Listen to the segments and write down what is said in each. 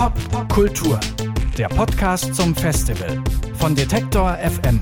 Popkultur, der Podcast zum Festival von Detektor FM.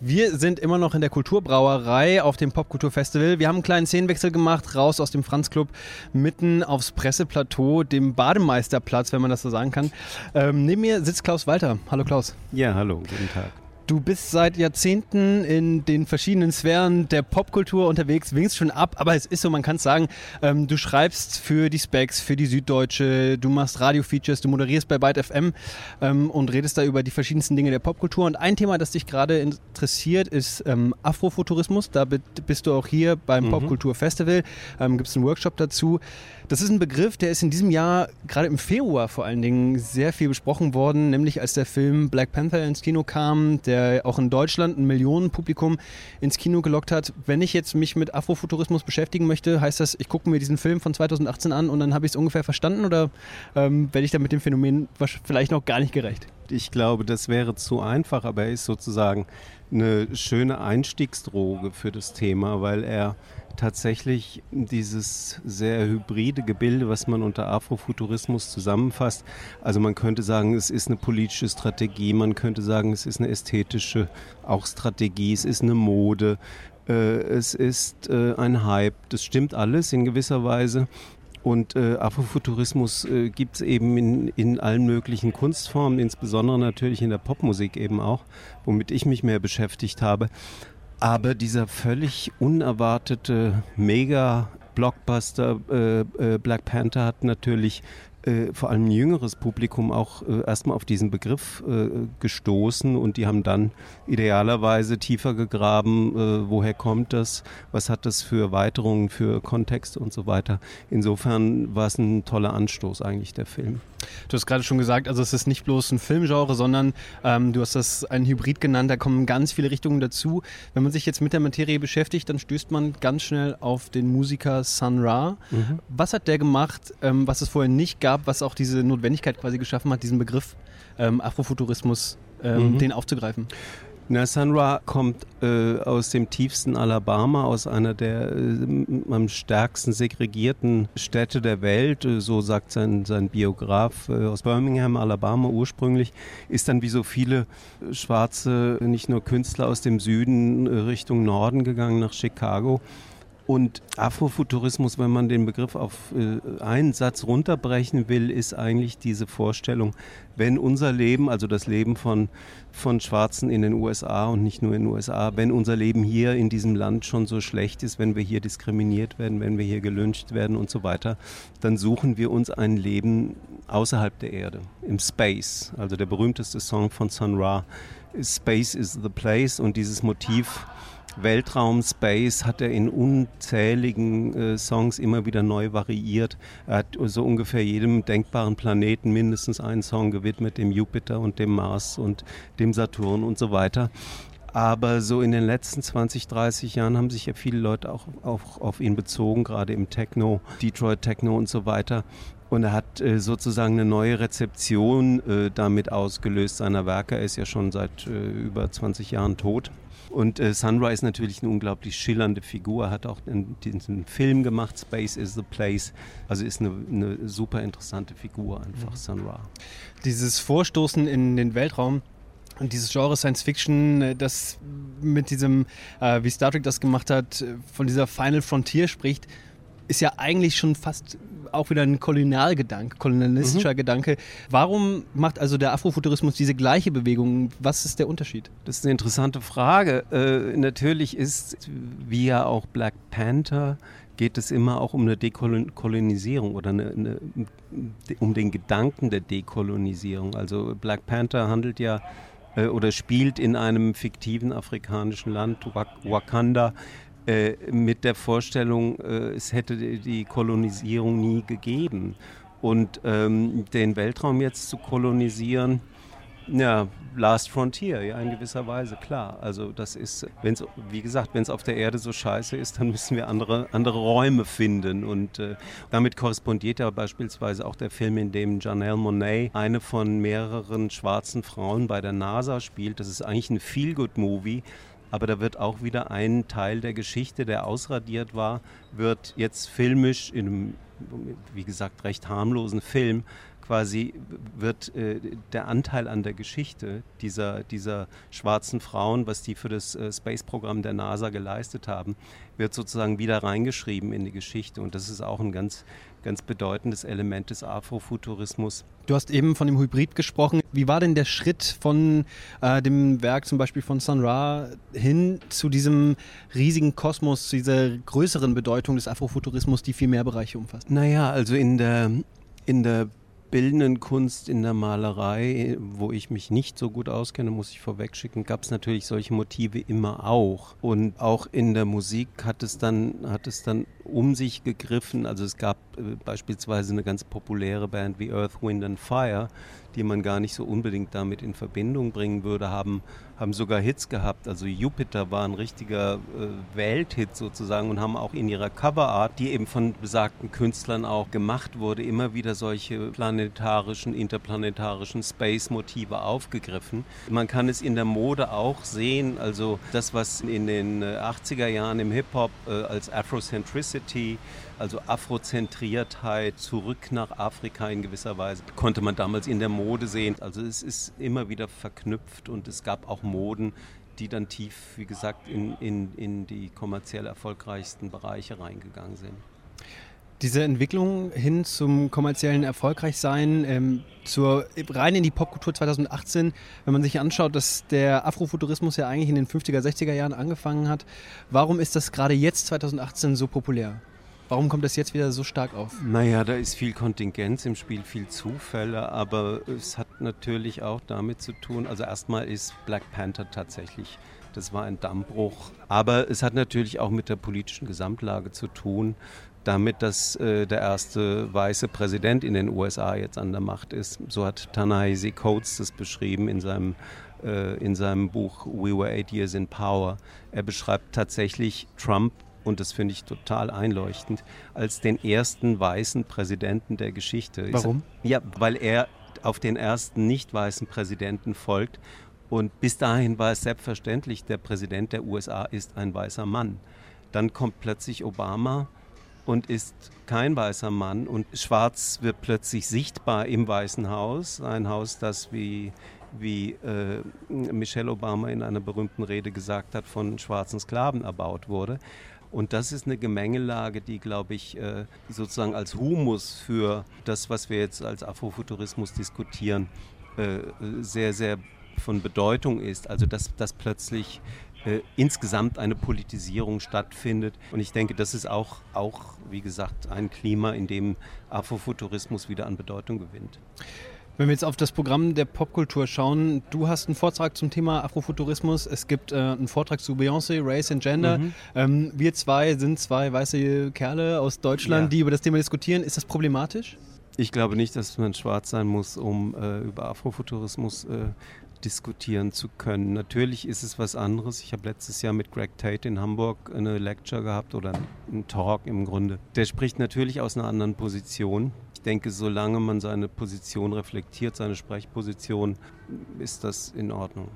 Wir sind immer noch in der Kulturbrauerei auf dem Popkulturfestival. Wir haben einen kleinen Szenenwechsel gemacht, raus aus dem Franz Club, mitten aufs Presseplateau, dem Bademeisterplatz, wenn man das so sagen kann. Ähm, neben mir sitzt Klaus Walter. Hallo Klaus. Ja, hallo, guten Tag. Du bist seit Jahrzehnten in den verschiedenen Sphären der Popkultur unterwegs, winkst schon ab, aber es ist so, man kann es sagen, ähm, du schreibst für die Specs, für die Süddeutsche, du machst Radio-Features, du moderierst bei Byte FM ähm, und redest da über die verschiedensten Dinge der Popkultur. Und ein Thema, das dich gerade interessiert, ist ähm, Afrofuturismus. Da bist du auch hier beim mhm. Popkultur-Festival, ähm, gibt es einen Workshop dazu. Das ist ein Begriff, der ist in diesem Jahr, gerade im Februar vor allen Dingen, sehr viel besprochen worden, nämlich als der Film Black Panther ins Kino kam, der auch in Deutschland ein Millionenpublikum ins Kino gelockt hat. Wenn ich jetzt mich mit Afrofuturismus beschäftigen möchte, heißt das, ich gucke mir diesen Film von 2018 an und dann habe ich es ungefähr verstanden oder ähm, werde ich da mit dem Phänomen vielleicht noch gar nicht gerecht? Ich glaube, das wäre zu einfach, aber er ist sozusagen eine schöne Einstiegsdroge für das Thema, weil er tatsächlich dieses sehr hybride Gebilde, was man unter Afrofuturismus zusammenfasst. Also man könnte sagen, es ist eine politische Strategie, man könnte sagen, es ist eine ästhetische auch Strategie, es ist eine Mode, äh, es ist äh, ein Hype. Das stimmt alles in gewisser Weise. Und äh, Afrofuturismus äh, gibt es eben in, in allen möglichen Kunstformen, insbesondere natürlich in der Popmusik eben auch, womit ich mich mehr beschäftigt habe. Aber dieser völlig unerwartete Mega-Blockbuster äh, äh, Black Panther hat natürlich äh, vor allem ein jüngeres Publikum auch äh, erstmal auf diesen Begriff äh, gestoßen und die haben dann idealerweise tiefer gegraben, äh, woher kommt das, was hat das für Erweiterungen, für Kontexte und so weiter. Insofern war es ein toller Anstoß eigentlich, der Film. Du hast gerade schon gesagt, also es ist nicht bloß ein Filmgenre, sondern ähm, du hast das ein Hybrid genannt, da kommen ganz viele Richtungen dazu. Wenn man sich jetzt mit der Materie beschäftigt, dann stößt man ganz schnell auf den Musiker Sun Ra. Mhm. Was hat der gemacht, ähm, was es vorher nicht gab, was auch diese Notwendigkeit quasi geschaffen hat, diesen Begriff ähm, Afrofuturismus ähm, mhm. den aufzugreifen? Na, Sunra kommt äh, aus dem tiefsten Alabama, aus einer der äh, am stärksten segregierten Städte der Welt, äh, so sagt sein, sein Biograf, äh, aus Birmingham, Alabama ursprünglich, ist dann wie so viele schwarze, nicht nur Künstler aus dem Süden äh, Richtung Norden gegangen, nach Chicago und Afrofuturismus, wenn man den Begriff auf äh, einen Satz runterbrechen will, ist eigentlich diese Vorstellung, wenn unser Leben, also das Leben von, von Schwarzen in den USA und nicht nur in den USA, wenn unser Leben hier in diesem Land schon so schlecht ist, wenn wir hier diskriminiert werden, wenn wir hier gelyncht werden und so weiter, dann suchen wir uns ein Leben außerhalb der Erde, im Space. Also der berühmteste Song von Sun Ra, Space is the Place und dieses Motiv Weltraum, Space hat er in unzähligen äh, Songs immer wieder neu variiert. Er hat so ungefähr jedem denkbaren Planeten mindestens einen Song gewidmet, dem Jupiter und dem Mars und dem Saturn und so weiter. Aber so in den letzten 20, 30 Jahren haben sich ja viele Leute auch, auch auf ihn bezogen, gerade im Techno, Detroit Techno und so weiter. Und er hat äh, sozusagen eine neue Rezeption äh, damit ausgelöst seiner Werke. Er ist ja schon seit äh, über 20 Jahren tot. Und äh, Sunrise ist natürlich eine unglaublich schillernde Figur, hat auch diesen Film gemacht, Space is the Place. Also ist eine, eine super interessante Figur einfach, mhm. Sunra. Dieses Vorstoßen in den Weltraum, und dieses Genre Science Fiction, äh, das mit diesem, äh, wie Star Trek das gemacht hat, äh, von dieser Final Frontier spricht, ist ja eigentlich schon fast auch wieder ein Kolonialgedanke, kolonialistischer mhm. Gedanke. Warum macht also der Afrofuturismus diese gleiche Bewegung? Was ist der Unterschied? Das ist eine interessante Frage. Äh, natürlich ist, wie ja auch Black Panther, geht es immer auch um eine Dekolonisierung oder eine, eine, um den Gedanken der Dekolonisierung. Also Black Panther handelt ja äh, oder spielt in einem fiktiven afrikanischen Land, Wakanda, äh, mit der Vorstellung, äh, es hätte die Kolonisierung nie gegeben. Und ähm, den Weltraum jetzt zu kolonisieren, ja, Last Frontier, ja, in gewisser Weise, klar. Also das ist, wenn's, wie gesagt, wenn es auf der Erde so scheiße ist, dann müssen wir andere, andere Räume finden. Und äh, damit korrespondiert ja beispielsweise auch der Film, in dem Janelle Monet eine von mehreren schwarzen Frauen bei der NASA spielt. Das ist eigentlich ein Feel-Good-Movie, aber da wird auch wieder ein Teil der Geschichte, der ausradiert war, wird jetzt filmisch in einem wie gesagt, recht harmlosen Film quasi wird äh, der Anteil an der Geschichte dieser, dieser schwarzen Frauen, was die für das äh, Space-Programm der NASA geleistet haben, wird sozusagen wieder reingeschrieben in die Geschichte. Und das ist auch ein ganz, ganz bedeutendes Element des Afrofuturismus. Du hast eben von dem Hybrid gesprochen. Wie war denn der Schritt von äh, dem Werk zum Beispiel von Sun Ra hin zu diesem riesigen Kosmos, zu dieser größeren Bedeutung des Afrofuturismus, die viel mehr Bereiche umfasst? Naja, also in der, in der bildenden Kunst in der Malerei, wo ich mich nicht so gut auskenne, muss ich vorwegschicken, gab es natürlich solche Motive immer auch. Und auch in der Musik hat es dann, hat es dann um sich gegriffen. Also es gab äh, beispielsweise eine ganz populäre Band wie Earth, Wind and Fire, die man gar nicht so unbedingt damit in Verbindung bringen würde, haben, haben sogar Hits gehabt. Also Jupiter war ein richtiger äh, Welthit sozusagen und haben auch in ihrer Coverart, die eben von besagten Künstlern auch gemacht wurde, immer wieder solche planetarischen, interplanetarischen Space-Motive aufgegriffen. Man kann es in der Mode auch sehen, also das, was in den 80er äh, Jahren im Hip-Hop äh, als Afrocentricity also Afrozentriertheit, zurück nach Afrika in gewisser Weise, konnte man damals in der Mode sehen. Also es ist immer wieder verknüpft und es gab auch Moden, die dann tief, wie gesagt, in, in, in die kommerziell erfolgreichsten Bereiche reingegangen sind. Diese Entwicklung hin zum kommerziellen Erfolgreichsein, ähm, zur, rein in die Popkultur 2018, wenn man sich anschaut, dass der Afrofuturismus ja eigentlich in den 50er, 60er Jahren angefangen hat, warum ist das gerade jetzt 2018 so populär? Warum kommt das jetzt wieder so stark auf? Naja, da ist viel Kontingenz im Spiel, viel Zufälle, aber es hat natürlich auch damit zu tun, also erstmal ist Black Panther tatsächlich, das war ein Dammbruch, aber es hat natürlich auch mit der politischen Gesamtlage zu tun, damit, dass äh, der erste weiße Präsident in den USA jetzt an der Macht ist. So hat Ta-Nehisi Coates das beschrieben in seinem äh, in seinem Buch We Were Eight Years in Power. Er beschreibt tatsächlich Trump und das finde ich total einleuchtend, als den ersten weißen Präsidenten der Geschichte. Warum? Ja, weil er auf den ersten nicht weißen Präsidenten folgt. Und bis dahin war es selbstverständlich, der Präsident der USA ist ein weißer Mann. Dann kommt plötzlich Obama und ist kein weißer Mann und Schwarz wird plötzlich sichtbar im Weißen Haus, ein Haus, das wie wie äh, Michelle Obama in einer berühmten Rede gesagt hat, von schwarzen Sklaven erbaut wurde. Und das ist eine Gemengelage, die, glaube ich, äh, sozusagen als Humus für das, was wir jetzt als Afrofuturismus diskutieren, äh, sehr, sehr von Bedeutung ist. Also dass, dass plötzlich äh, insgesamt eine Politisierung stattfindet. Und ich denke, das ist auch, auch, wie gesagt, ein Klima, in dem Afrofuturismus wieder an Bedeutung gewinnt. Wenn wir jetzt auf das Programm der Popkultur schauen, du hast einen Vortrag zum Thema Afrofuturismus. Es gibt äh, einen Vortrag zu Beyoncé, Race and Gender. Mhm. Ähm, wir zwei sind zwei weiße Kerle aus Deutschland, ja. die über das Thema diskutieren. Ist das problematisch? Ich glaube nicht, dass man schwarz sein muss, um äh, über Afrofuturismus äh, diskutieren zu können. Natürlich ist es was anderes. Ich habe letztes Jahr mit Greg Tate in Hamburg eine Lecture gehabt oder einen Talk im Grunde. Der spricht natürlich aus einer anderen Position. Ich denke, solange man seine Position reflektiert, seine Sprechposition, ist das in Ordnung.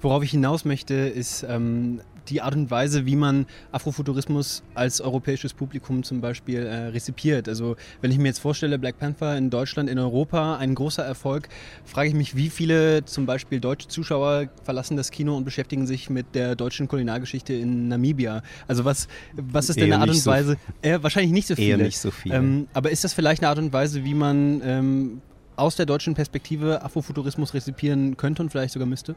Worauf ich hinaus möchte, ist ähm, die Art und Weise, wie man Afrofuturismus als europäisches Publikum zum Beispiel äh, rezipiert. Also wenn ich mir jetzt vorstelle, Black Panther in Deutschland, in Europa, ein großer Erfolg, frage ich mich, wie viele zum Beispiel deutsche Zuschauer verlassen das Kino und beschäftigen sich mit der deutschen Kulinargeschichte in Namibia. Also was, was ist denn eine Art und Weise? So äh, wahrscheinlich nicht so viele. Eher nicht so viele. Ähm, aber ist das vielleicht eine Art und Weise, wie man ähm, aus der deutschen Perspektive Afrofuturismus rezipieren könnte und vielleicht sogar müsste?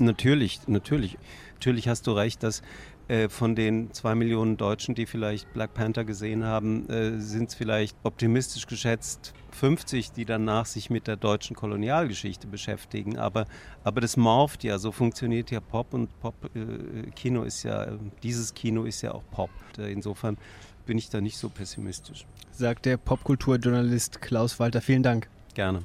Natürlich, natürlich. Natürlich hast du recht, dass äh, von den zwei Millionen Deutschen, die vielleicht Black Panther gesehen haben, äh, sind es vielleicht optimistisch geschätzt 50, die danach sich mit der deutschen Kolonialgeschichte beschäftigen. Aber, aber das morpht ja, so funktioniert ja Pop und Pop-Kino äh, ist ja, dieses Kino ist ja auch Pop. Insofern bin ich da nicht so pessimistisch. Sagt der Popkulturjournalist Klaus Walter. Vielen Dank. Gerne.